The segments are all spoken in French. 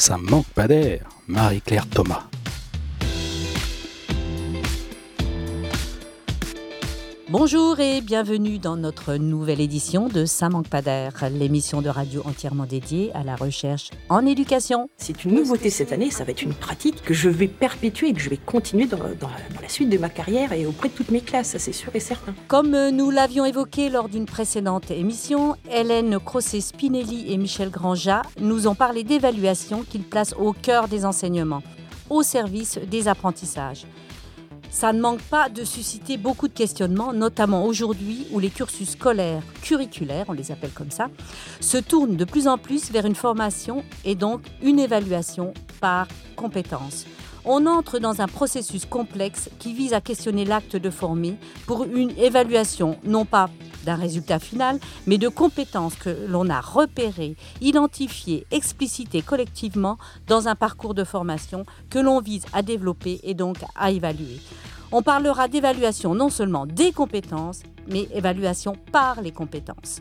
Ça manque pas d'air, Marie-Claire Thomas. Bonjour et bienvenue dans notre nouvelle édition de Ça manque pas d'air, l'émission de radio entièrement dédiée à la recherche en éducation. C'est une nouveauté cette année, ça va être une pratique que je vais perpétuer et que je vais continuer dans, dans la suite de ma carrière et auprès de toutes mes classes, ça c'est sûr et certain. Comme nous l'avions évoqué lors d'une précédente émission, Hélène Crosset-Spinelli et Michel Granja nous ont parlé d'évaluation qu'ils placent au cœur des enseignements, au service des apprentissages ça ne manque pas de susciter beaucoup de questionnements, notamment aujourd'hui où les cursus scolaires, curriculaires, on les appelle comme ça, se tournent de plus en plus vers une formation et donc une évaluation par compétences. On entre dans un processus complexe qui vise à questionner l'acte de former pour une évaluation non pas d'un résultat final, mais de compétences que l'on a repérées, identifiées, explicitées collectivement dans un parcours de formation que l'on vise à développer et donc à évaluer. On parlera d'évaluation non seulement des compétences, mais évaluation par les compétences.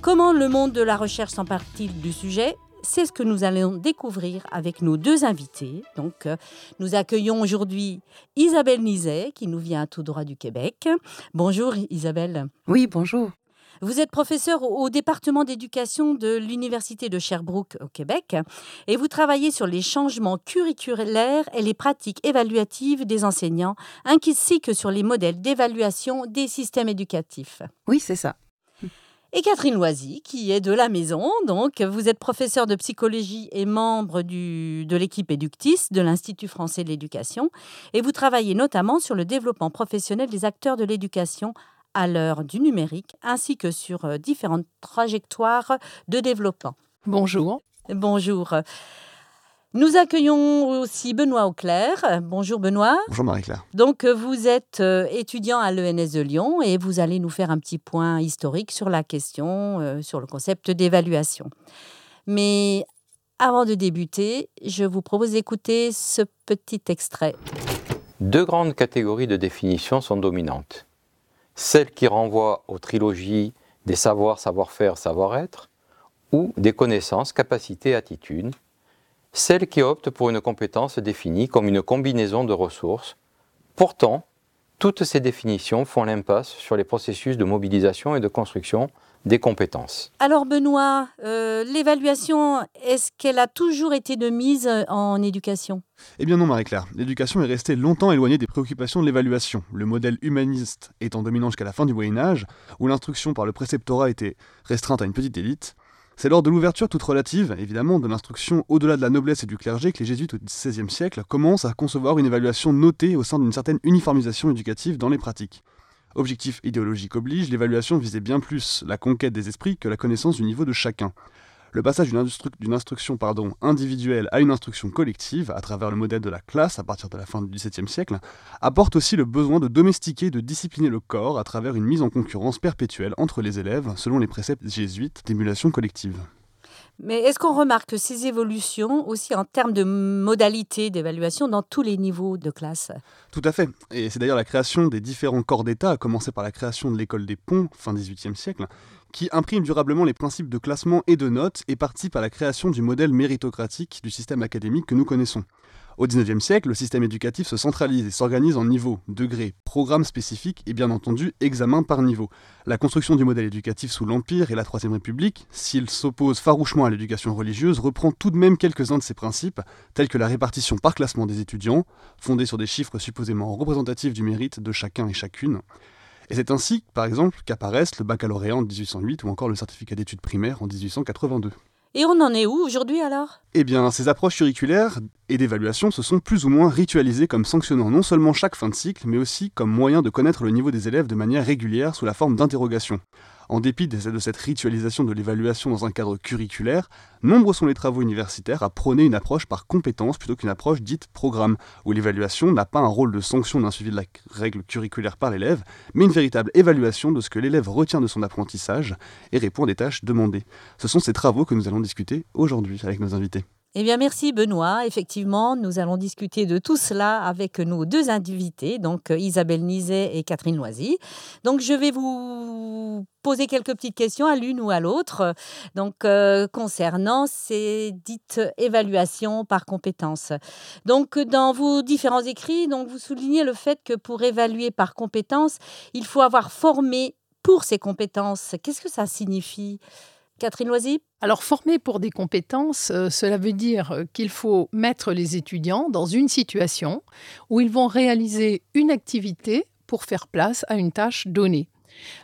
Comment le monde de la recherche s'empare-t-il du sujet? C'est ce que nous allons découvrir avec nos deux invités. Donc, euh, nous accueillons aujourd'hui Isabelle Nizet, qui nous vient tout droit du Québec. Bonjour Isabelle. Oui, bonjour. Vous êtes professeur au département d'éducation de l'Université de Sherbrooke au Québec et vous travaillez sur les changements curriculaires et les pratiques évaluatives des enseignants, ainsi que sur les modèles d'évaluation des systèmes éducatifs. Oui, c'est ça et Catherine Loisy, qui est de la maison. Donc, vous êtes professeure de psychologie et membre du, de l'équipe Eductis de l'Institut français de l'éducation. Et vous travaillez notamment sur le développement professionnel des acteurs de l'éducation à l'heure du numérique, ainsi que sur euh, différentes trajectoires de développement. Bonjour. Bonjour. Nous accueillons aussi Benoît Auclair. Bonjour Benoît. Bonjour Marie-Claire. Donc vous êtes euh, étudiant à l'ENS de Lyon et vous allez nous faire un petit point historique sur la question, euh, sur le concept d'évaluation. Mais avant de débuter, je vous propose d'écouter ce petit extrait. Deux grandes catégories de définition sont dominantes. Celle qui renvoie aux trilogies des savoirs, savoir-faire, savoir-être, ou des connaissances, capacités, attitudes, celle qui opte pour une compétence définie comme une combinaison de ressources. Pourtant, toutes ces définitions font l'impasse sur les processus de mobilisation et de construction des compétences. Alors Benoît, euh, l'évaluation, est-ce qu'elle a toujours été de mise en éducation? Eh bien non Marie-Claire, l'éducation est restée longtemps éloignée des préoccupations de l'évaluation, le modèle humaniste étant dominant jusqu'à la fin du Moyen Âge, où l'instruction par le préceptorat était restreinte à une petite élite, c'est lors de l'ouverture toute relative, évidemment, de l'instruction au-delà de la noblesse et du clergé que les jésuites au XVIe siècle commencent à concevoir une évaluation notée au sein d'une certaine uniformisation éducative dans les pratiques. Objectif idéologique oblige, l'évaluation visait bien plus la conquête des esprits que la connaissance du niveau de chacun. Le passage d'une instruction pardon, individuelle à une instruction collective, à travers le modèle de la classe à partir de la fin du XVIIe siècle, apporte aussi le besoin de domestiquer et de discipliner le corps à travers une mise en concurrence perpétuelle entre les élèves, selon les préceptes jésuites d'émulation collective. Mais est-ce qu'on remarque ces évolutions aussi en termes de modalités d'évaluation dans tous les niveaux de classe? Tout à fait. Et c'est d'ailleurs la création des différents corps d'État, à commencer par la création de l'école des ponts, fin XVIIIe siècle, qui imprime durablement les principes de classement et de notes et participe à la création du modèle méritocratique du système académique que nous connaissons. Au XIXe siècle, le système éducatif se centralise et s'organise en niveaux, degrés, programmes spécifiques et bien entendu examens par niveau. La construction du modèle éducatif sous l'Empire et la Troisième République, s'il s'oppose farouchement à l'éducation religieuse, reprend tout de même quelques-uns de ses principes, tels que la répartition par classement des étudiants, fondée sur des chiffres supposément représentatifs du mérite de chacun et chacune, et c'est ainsi, par exemple, qu'apparaissent le baccalauréat en 1808 ou encore le certificat d'études primaires en 1882. Et on en est où aujourd'hui alors? Eh bien, ces approches curriculaires et d'évaluation se sont plus ou moins ritualisées comme sanctionnant non seulement chaque fin de cycle, mais aussi comme moyen de connaître le niveau des élèves de manière régulière sous la forme d'interrogations. En dépit de cette ritualisation de l'évaluation dans un cadre curriculaire, nombreux sont les travaux universitaires à prôner une approche par compétence plutôt qu'une approche dite programme, où l'évaluation n'a pas un rôle de sanction d'un suivi de la règle curriculaire par l'élève, mais une véritable évaluation de ce que l'élève retient de son apprentissage et répond à des tâches demandées. Ce sont ces travaux que nous allons discuter aujourd'hui avec nos invités. Eh bien, merci Benoît. Effectivement, nous allons discuter de tout cela avec nos deux invités, donc euh, Isabelle Nizet et Catherine Loisy. Donc, je vais vous poser quelques petites questions à l'une ou à l'autre, donc concernant ces dites évaluations par compétences. Donc dans vos différents écrits, donc vous soulignez le fait que pour évaluer par compétences, il faut avoir formé pour ces compétences. Qu'est-ce que ça signifie? Catherine Loisy? Alors, former pour des compétences, euh, cela veut dire qu'il faut mettre les étudiants dans une situation où ils vont réaliser une activité pour faire place à une tâche donnée.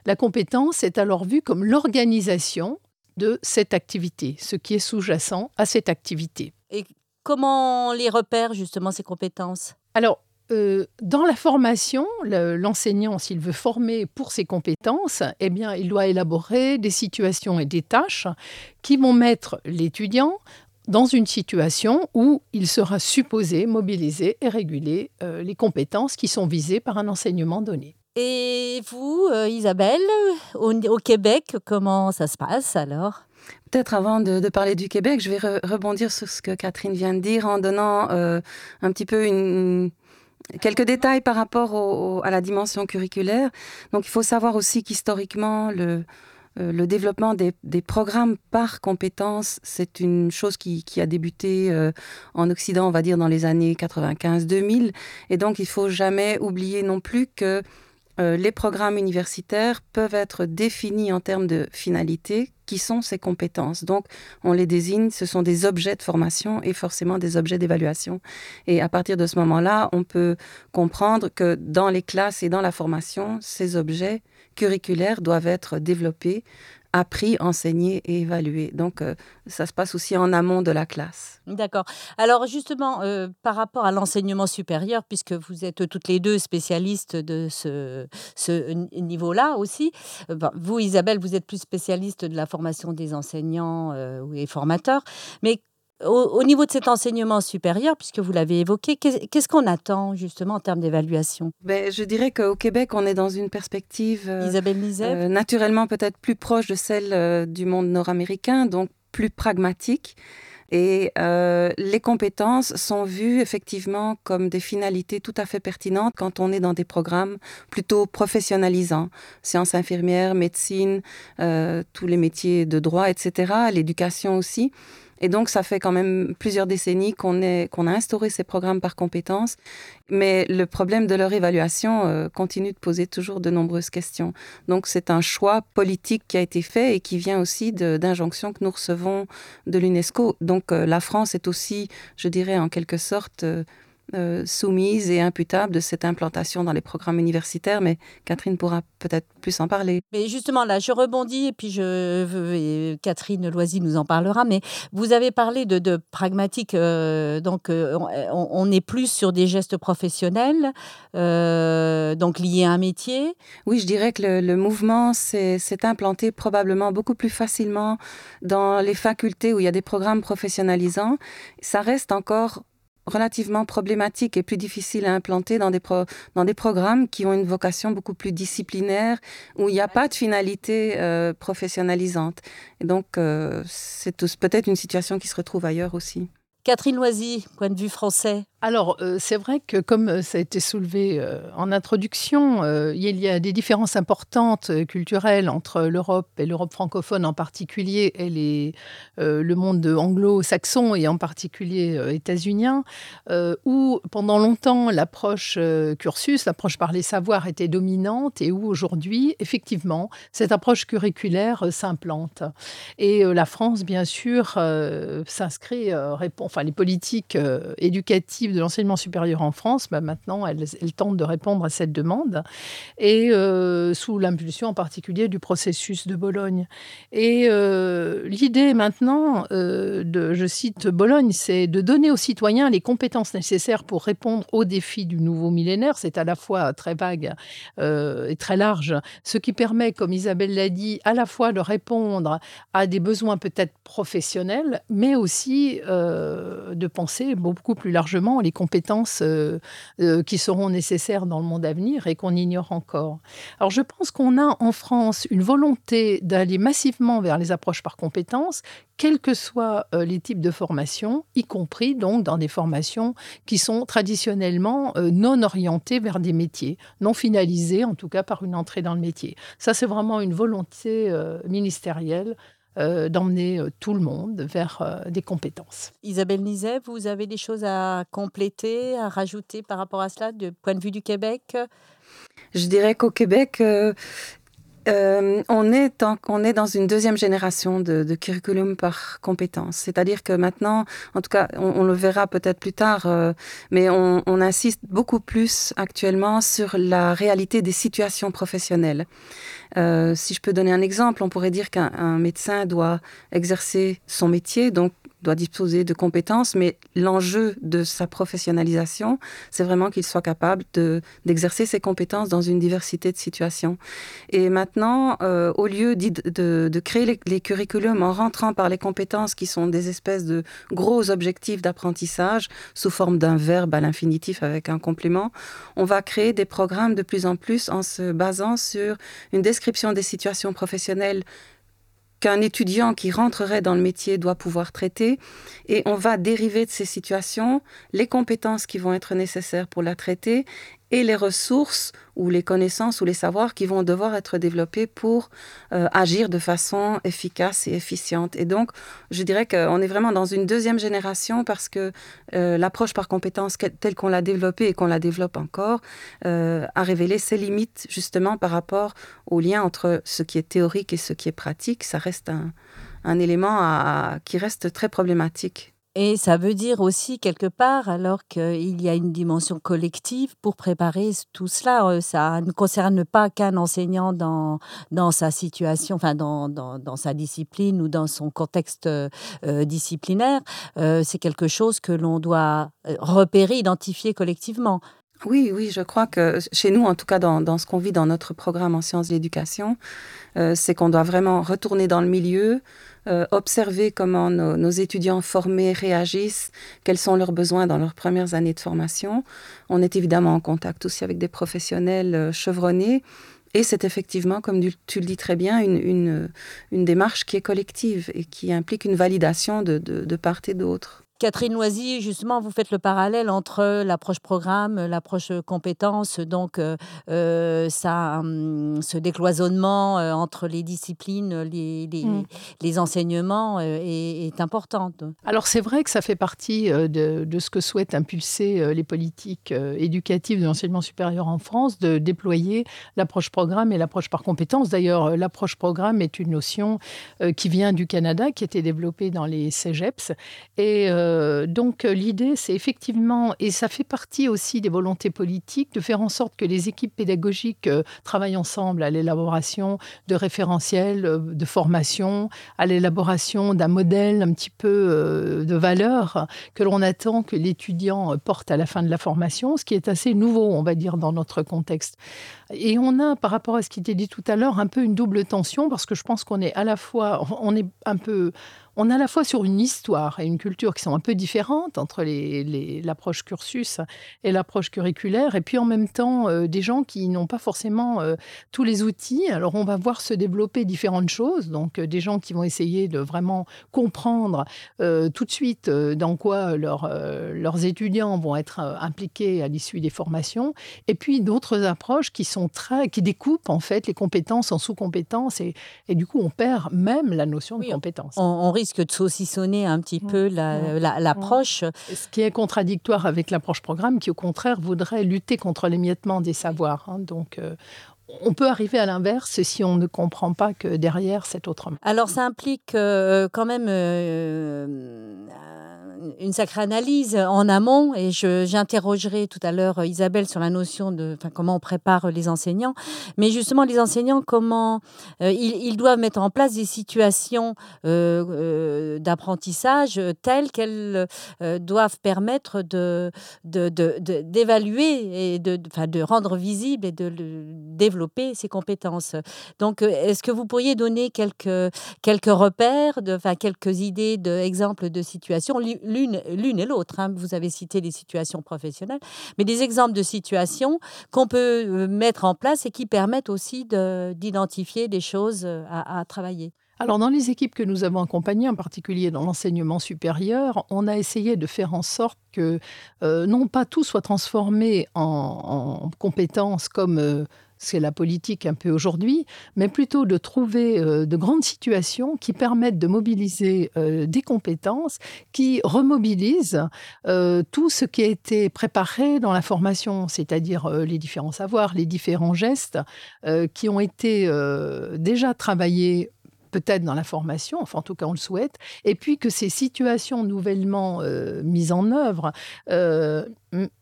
La compétence est alors vue comme l'organisation de cette activité, ce qui est sous-jacent à cette activité. Et comment les repère justement ces compétences? Alors, euh, dans la formation, l'enseignant, s'il veut former pour ses compétences, eh bien, il doit élaborer des situations et des tâches qui vont mettre l'étudiant dans une situation où il sera supposé mobiliser et réguler euh, les compétences qui sont visées par un enseignement donné. Et vous, euh, Isabelle, au, Québec, comment ça se passe alors? Peut-être avant de, parler du Québec, je vais rebondir sur ce que Catherine vient de dire en donnant un petit peu une, Quelques détails par rapport à la dimension curriculaire. Donc, il faut savoir aussi qu'historiquement, le, euh, développement des, programmes par compétences, c'est une chose qui, a débuté euh, en Occident, on va dire, dans les années 95-2000. Et donc, il faut jamais oublier non plus que euh, les programmes universitaires peuvent être définis en termes de finalité, qui sont ces compétences. Donc, on les désigne, ce sont des objets de formation et forcément des objets d'évaluation. Et à partir de ce moment-là, on peut comprendre que dans les classes et dans la formation, ces objets curriculaires doivent être développés appris, enseigné et évalué. Donc, euh, ça se passe aussi en amont de la classe. D'accord. Alors, justement, euh, par rapport à l'enseignement supérieur, puisque vous êtes toutes les deux spécialistes de ce, niveau-là aussi, euh, vous, Isabelle, vous êtes plus spécialiste de la formation des enseignants et formateurs, mais au, niveau de cet enseignement supérieur, puisque vous l'avez évoqué, qu'est-ce qu'on attend justement en termes d'évaluation? Ben, Je dirais qu'au Québec, on est dans une perspective euh, Isabelle euh, naturellement peut-être plus proche de celle euh, du monde nord-américain, donc plus pragmatique. Et les compétences sont vues effectivement comme des finalités tout à fait pertinentes quand on est dans des programmes plutôt professionnalisants. Sciences infirmières, médecine, tous les métiers de droit, etc., l'éducation aussi. Et donc, ça fait quand même plusieurs décennies qu'on qu'on a instauré ces programmes par compétences. Mais le problème de leur évaluation euh, continue de poser toujours de nombreuses questions. Donc, c'est un choix politique qui a été fait et qui vient aussi d'injonctions que nous recevons de l'UNESCO. Donc, euh, la France est aussi, je dirais, en quelque sorte, euh, euh, soumise et imputable de cette implantation dans les programmes universitaires, mais Catherine pourra peut-être plus en parler. Mais justement, là, je rebondis et puis je, et Catherine Loisy nous en parlera, mais vous avez parlé de, pragmatique, euh, donc euh, on, est plus sur des gestes professionnels, donc liés à un métier. Oui, je dirais que le, le mouvement s'est implanté probablement beaucoup plus facilement dans les facultés où il y a des programmes professionnalisants. Ça reste encore relativement problématique et plus difficile à implanter dans des, dans des programmes qui ont une vocation beaucoup plus disciplinaire, où il n'y a pas de finalité euh, professionnalisante. Et donc, euh, c'est peut-être une situation qui se retrouve ailleurs aussi. Catherine Loisy, point de vue français. Alors, euh, c'est vrai que comme euh, ça a été soulevé euh, en introduction, il y a des différences importantes culturelles entre l'Europe et l'Europe francophone en particulier et le monde anglo-saxon et en particulier états-unien, où pendant longtemps l'approche cursus, l'approche par les savoirs était dominante et où aujourd'hui, effectivement, cette approche curriculaire s'implante. Et la France, bien sûr, s'inscrit, enfin les politiques éducatives de l'enseignement supérieur en France, bah, maintenant, elle, tente de répondre à cette demande, et euh, sous l'impulsion en particulier du processus de Bologne. Et euh, l'idée maintenant, euh, je cite Bologne, c'est de donner aux citoyens les compétences nécessaires pour répondre aux défis du nouveau millénaire. C'est à la fois très vague et très large, ce qui permet, comme Isabelle l'a dit, à la fois de répondre à des besoins peut-être professionnels, mais aussi de penser beaucoup plus largement les compétences qui seront nécessaires dans le monde à venir et qu'on ignore encore. Alors je pense qu'on a en France une volonté d'aller massivement vers les approches par compétences quels que soient euh, les types de formations, y compris donc dans des formations qui sont traditionnellement euh, non orientées vers des métiers, non finalisées en tout cas par une entrée dans le métier. Ça, c'est vraiment une volonté euh, d'emmener tout le monde vers des compétences. Isabelle Nizet, vous avez des choses à compléter, à rajouter par rapport à cela, du point de vue du Québec? Je dirais qu'au Québec, euh, on, est dans une deuxième génération de, curriculum par compétence. C'est-à-dire que maintenant, en tout cas, on, le verra peut-être plus tard, euh, mais on, insiste beaucoup plus actuellement sur la réalité des situations professionnelles. Euh, si je peux donner un exemple, on pourrait dire qu'un médecin doit exercer son métier, doit disposer de compétences, mais l'enjeu de sa professionnalisation, c'est vraiment qu'il soit capable d'exercer ses compétences dans une diversité de situations. Et maintenant, euh, au lieu de, créer les, les, curriculums en rentrant par les compétences qui sont des espèces de gros objectifs d'apprentissage sous forme d'un verbe à l'infinitif avec un complément, on va créer des programmes de plus en plus en se basant sur une description des situations professionnelles qu'un étudiant qui rentrerait dans le métier doit pouvoir traiter. Et on va dériver de ces situations les compétences qui vont être nécessaires pour la traiter et les ressources ou les connaissances ou les savoirs qui vont devoir être développés pour euh, agir de façon efficace et efficiente. Et donc, je dirais qu'on est vraiment dans une deuxième génération parce que euh, l'approche par compétence telle qu'on l'a développée et qu'on la développe encore euh, a révélé ses limites justement par rapport au lien entre ce qui est théorique et ce qui est pratique. Ça reste un, un élément qui reste très problématique. Et ça veut dire aussi quelque part, alors qu'il y a une dimension collective pour préparer tout cela, euh, ça ne concerne pas qu'un enseignant dans, dans sa situation, enfin dans, dans, dans sa discipline ou dans son contexte euh, disciplinaire. Euh, c'est quelque chose que l'on doit repérer, identifier collectivement. Oui, oui, je crois que chez nous, en tout cas dans, dans ce qu'on vit dans notre programme en sciences de l'éducation, c'est qu'on doit vraiment retourner dans le milieu, euh, observer comment nos, étudiants formés réagissent, quels sont leurs besoins dans leurs premières années de formation. On est évidemment en contact aussi avec des professionnels euh, chevronnés. Et c'est effectivement, comme tu le dis très bien, une, une, démarche qui est collective et qui implique une validation de, de part et d'autre. Catherine Loisy, justement, vous faites le parallèle entre l'approche programme, l'approche compétence, donc euh, euh, ça, hum, ce décloisonnement euh, entre les disciplines, les, les, enseignements est, important. Alors c'est vrai que ça fait partie de, de, ce que souhaitent impulser les politiques éducatives de l'enseignement supérieur en France, de déployer l'approche programme et l'approche par compétence. D'ailleurs, l'approche programme est une notion qui vient du Canada, qui a été développée dans les CEGEPS. Et euh, donc l'idée, c'est effectivement, et ça fait partie aussi des volontés politiques, de faire en sorte que les équipes pédagogiques euh, travaillent ensemble à l'élaboration de référentiels, euh, de formation, à l'élaboration d'un modèle un petit peu de valeur que l'on attend que l'étudiant porte à la fin de la formation, ce qui est assez nouveau, on va dire, dans notre contexte. Et on a, par rapport à ce qui était dit tout à l'heure, un peu une double tension parce que je pense qu'on est à la fois, on est un peu on est à la fois sur une histoire et une culture qui sont un peu différentes entre l'approche cursus et l'approche curriculaire, et puis en même temps euh, des gens qui n'ont pas forcément euh, tous les outils. Alors on va voir se développer différentes choses, donc euh, des gens qui vont essayer de vraiment comprendre tout de suite dans quoi leurs étudiants vont être impliqués à l'issue des formations, et puis d'autres approches qui sont très, qui découpent en fait les compétences en sous-compétences, et, du coup on perd même la notion de compétence. On, risque de saucissonner un petit peu l'approche. Ce qui est contradictoire avec l'approche programme, qui au contraire voudrait lutter contre l'émiettement des savoirs. Hein. Donc, euh, on peut arriver à l'inverse si on ne comprend pas que derrière, c'est autrement. Alors, ça implique euh, quand même euh, une sacrée analyse en amont et j'interrogerai tout à l'heure euh, Isabelle sur la notion de comment on prépare les enseignants. Mais justement, les enseignants, comment euh, ils, doivent mettre en place des situations euh, d'apprentissage telles qu'elles doivent permettre de, d'évaluer et de, de rendre visible et de développer ses compétences. Donc, est-ce que vous pourriez donner quelques, quelques repères, de, enfin, quelques idées d'exemples de situations, l'une, l'une et l'autre hein, Vous avez cité les situations professionnelles, mais des exemples de situations qu'on peut mettre en place et qui permettent aussi d'identifier des choses à travailler. Alors, dans les équipes que nous avons accompagnées, en particulier dans l'enseignement supérieur, on a essayé de faire en sorte que euh, non pas tout soit transformé en, compétences comme euh, c'est la politique un peu aujourd'hui, mais plutôt de trouver euh, de grandes situations qui permettent de mobiliser des compétences, qui remobilisent tout ce qui a été préparé dans la formation, c'est-à-dire les différents savoirs, les différents gestes qui ont été déjà travaillés peut-être dans la formation, enfin en tout cas on le souhaite, et puis que ces situations nouvellement euh, mises en œuvre euh,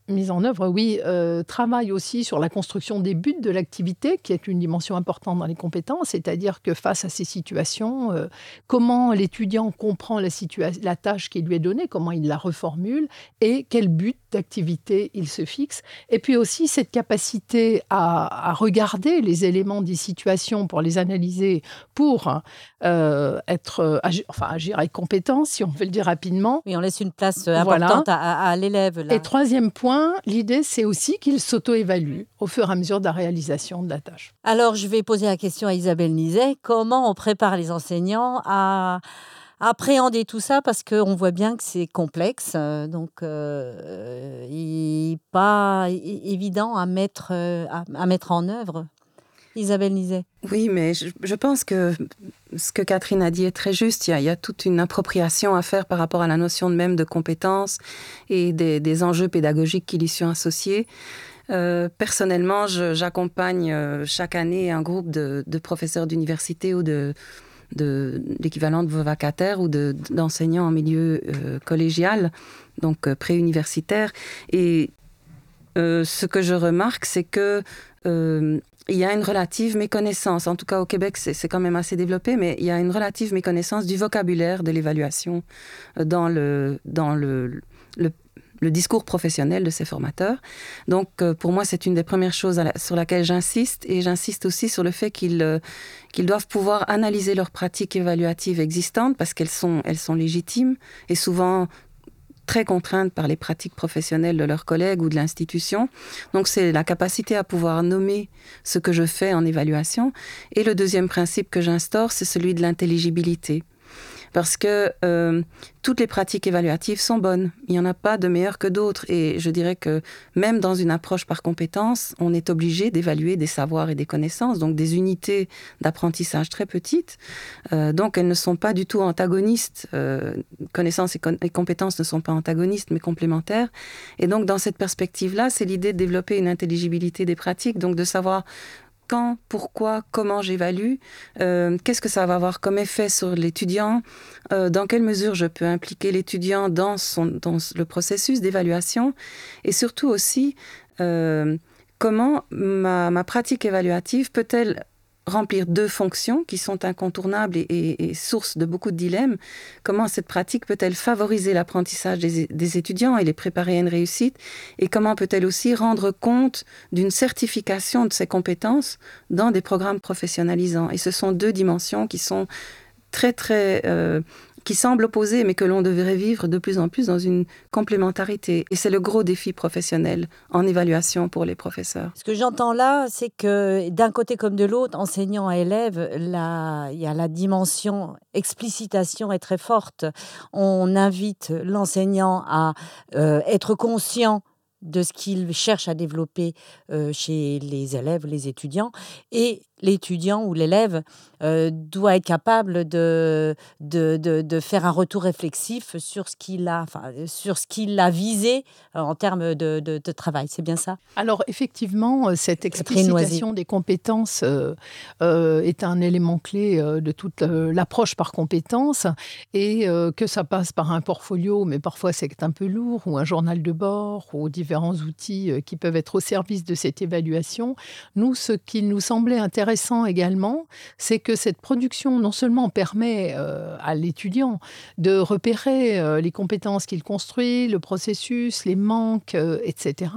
mise en œuvre, oui, euh, travaille aussi sur la construction des buts de l'activité, qui est une dimension importante dans les compétences, c'est-à-dire que face à ces situations, euh, comment l'étudiant comprend la, la tâche qui lui est donnée, comment il la reformule et quel but d'activité il se fixe. Et puis aussi cette capacité à, regarder les éléments des situations pour les analyser, pour euh, être, agir, enfin agir avec compétence, si on veut le dire rapidement. Oui, on laisse une place importante à, à l'élève. Et troisième point, l'idée, c'est aussi qu'il s'auto-évalue au fur et à mesure de la réalisation de la tâche. Alors, je vais poser la question à Isabelle Nizet. Comment on prépare les enseignants à appréhender tout ça? Parce qu'on voit bien que c'est complexe, euh, donc euh, il n'est pas évident à mettre, euh, à mettre en œuvre. Isabelle Nizet. Oui, mais je, pense que ce que Catherine a dit est très juste. Il y, a, toute une appropriation à faire par rapport à la notion même de compétence et des, enjeux pédagogiques qui y sont associés. Euh, personnellement, j'accompagne euh, chaque année un groupe de, professeurs d'université ou de, de l'équivalent de vacataires ou d'enseignants en milieu euh, collégial, donc préuniversitaire. Et ce que je remarque, c'est que il y a une relative méconnaissance, en tout cas au Québec c'est quand même assez développé, mais il y a une relative méconnaissance du vocabulaire de l'évaluation euh, dans le, discours professionnel de ces formateurs. Donc euh, pour moi c'est une des premières choses sur laquelle j'insiste et j'insiste aussi sur le fait qu'ils euh, doivent pouvoir analyser leurs pratiques évaluatives existantes parce qu'elles sont, elles sont légitimes et souvent très contraintes par les pratiques professionnelles de leurs collègues ou de l'institution. Donc c'est la capacité à pouvoir nommer ce que je fais en évaluation. Et le deuxième principe que j'instaure, c'est celui de l'intelligibilité parce que euh, toutes les pratiques évaluatives sont bonnes. Il n'y en a pas de meilleures que d'autres. Et je dirais que même dans une approche par compétence, on est obligé d'évaluer des savoirs et des connaissances, donc des unités d'apprentissage très petites. Euh, donc elles ne sont pas du tout antagonistes. Euh, connaissances et, compétences ne sont pas antagonistes, mais complémentaires. Et donc dans cette perspective-là, c'est l'idée de développer une intelligibilité des pratiques, donc de savoir quand, pourquoi, comment j'évalue, euh, qu'est-ce que ça va avoir comme effet sur l'étudiant, euh, dans quelle mesure je peux impliquer l'étudiant dans, le processus d'évaluation, et surtout aussi euh, comment ma, pratique évaluative peut-elle remplir deux fonctions qui sont incontournables et, source de beaucoup de dilemmes. Comment cette pratique peut-elle favoriser l'apprentissage des, étudiants et les préparer à une réussite? Et comment peut-elle aussi rendre compte d'une certification de ces compétences dans des programmes professionnalisants? Et ce sont deux dimensions qui sont très très euh, qui semblent opposés, mais que l'on devrait vivre de plus en plus dans une complémentarité. Et c'est le gros défi professionnel en évaluation pour les professeurs. Ce que j'entends là, c'est que d'un côté comme de l'autre, enseignant à élève, là, il y a la dimension explicitation est très forte. On invite l'enseignant à euh, être conscient de ce qu'il cherche à développer euh, chez les élèves, les étudiants, et l'étudiant ou l'élève euh, doit être capable de, de, de, faire un retour réflexif sur ce qu'il a, enfin, sur ce qu'il a visé euh, en termes de, de travail. C'est bien ça? Alors effectivement, cette explicitation des compétences est un élément clé de toute l'approche par compétences et que ça passe par un portfolio, mais parfois c'est un peu lourd, ou un journal de bord, ou différents outils qui peuvent être au service de cette évaluation. Nous, ce qui nous semblait intéressant intéressant également, c'est que cette production non seulement permet euh, à l'étudiant de repérer euh, les compétences qu'il construit, le processus, les manques, euh, etc.,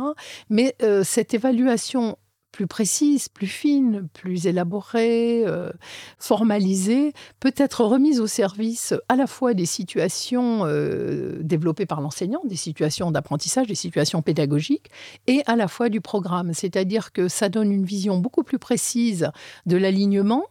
mais cette évaluation plus précise, plus fine, plus élaborée, euh, formalisée, peut être remise au service à la fois des situations euh, développées par l'enseignant, des situations d'apprentissage, des situations pédagogiques, et à la fois du programme. C'est-à-dire que ça donne une vision beaucoup plus précise de l'alignement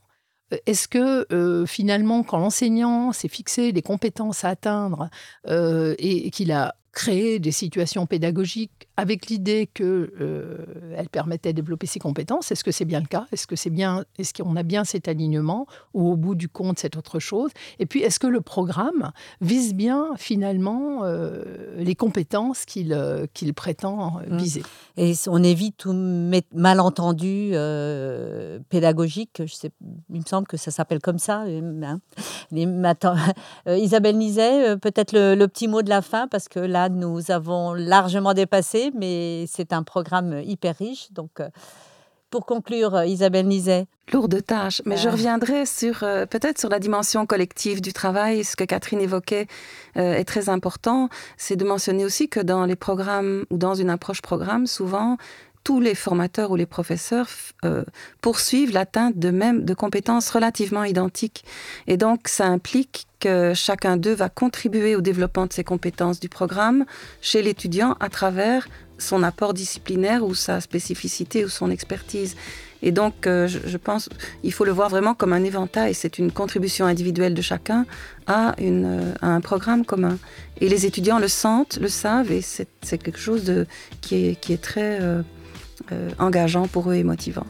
est-ce que euh, finalement, quand l'enseignant s'est fixé des compétences à atteindre euh, et qu'il a créer des situations pédagogiques avec l'idée qu'elles euh, permettaient de développer ses compétences. Est-ce que c'est bien le cas? Est-ce que c'est bien Est-ce qu'on a bien cet alignement ou au bout du compte c'est autre chose? Et puis est-ce que le programme vise bien finalement euh, les compétences qu'il euh, qu'il prétend mmh. viser? Et on évite tout malentendu pédagogique. Je sais, il me semble que ça s'appelle comme ça. Isabelle Nizet, peut-être le, le petit mot de la fin parce que là nous avons largement dépassé, mais c'est un programme hyper riche. Donc, euh, pour conclure, euh, Isabelle Nizet. Lourde tâche, mais je euh. reviendrai sur peut-être sur la dimension collective du travail. Ce que Catherine évoquait est très important. C'est de mentionner aussi que dans les programmes ou dans une approche programme, souvent tous les formateurs ou les professeurs poursuivent l'atteinte de même de compétences relativement identiques. Et donc, ça implique que chacun d'eux va contribuer au développement de ses compétences du programme chez l'étudiant à travers son apport disciplinaire ou sa spécificité ou son expertise. Et donc, euh, je, pense, il faut le voir vraiment comme un éventail. C'est une contribution individuelle de chacun à, euh, un programme commun. Et les étudiants le sentent, le savent, et c'est quelque chose de, qui, est, qui est très euh, engageant pour eux et motivant.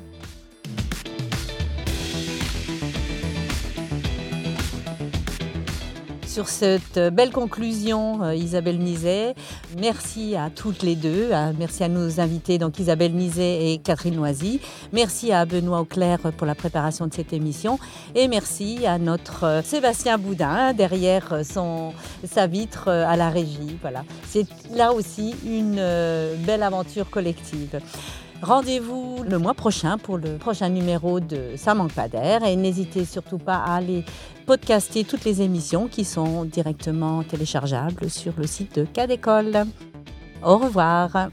sur cette belle conclusion, euh, Isabelle Nizet. Merci à toutes les deux. Merci à nos invités, donc Isabelle Nizet et Catherine Noisy. Merci à Benoît Auclair pour la préparation de cette émission. Et merci à notre euh, Sébastien Boudin derrière son, sa vitre euh, à la régie. Voilà. C'est là aussi une belle aventure collective. Rendez-vous le mois prochain pour le prochain numéro de Ça manque pas d'air et n'hésitez surtout pas à aller podcaster toutes les émissions qui sont directement téléchargeables sur le site de Cadécole. Au revoir.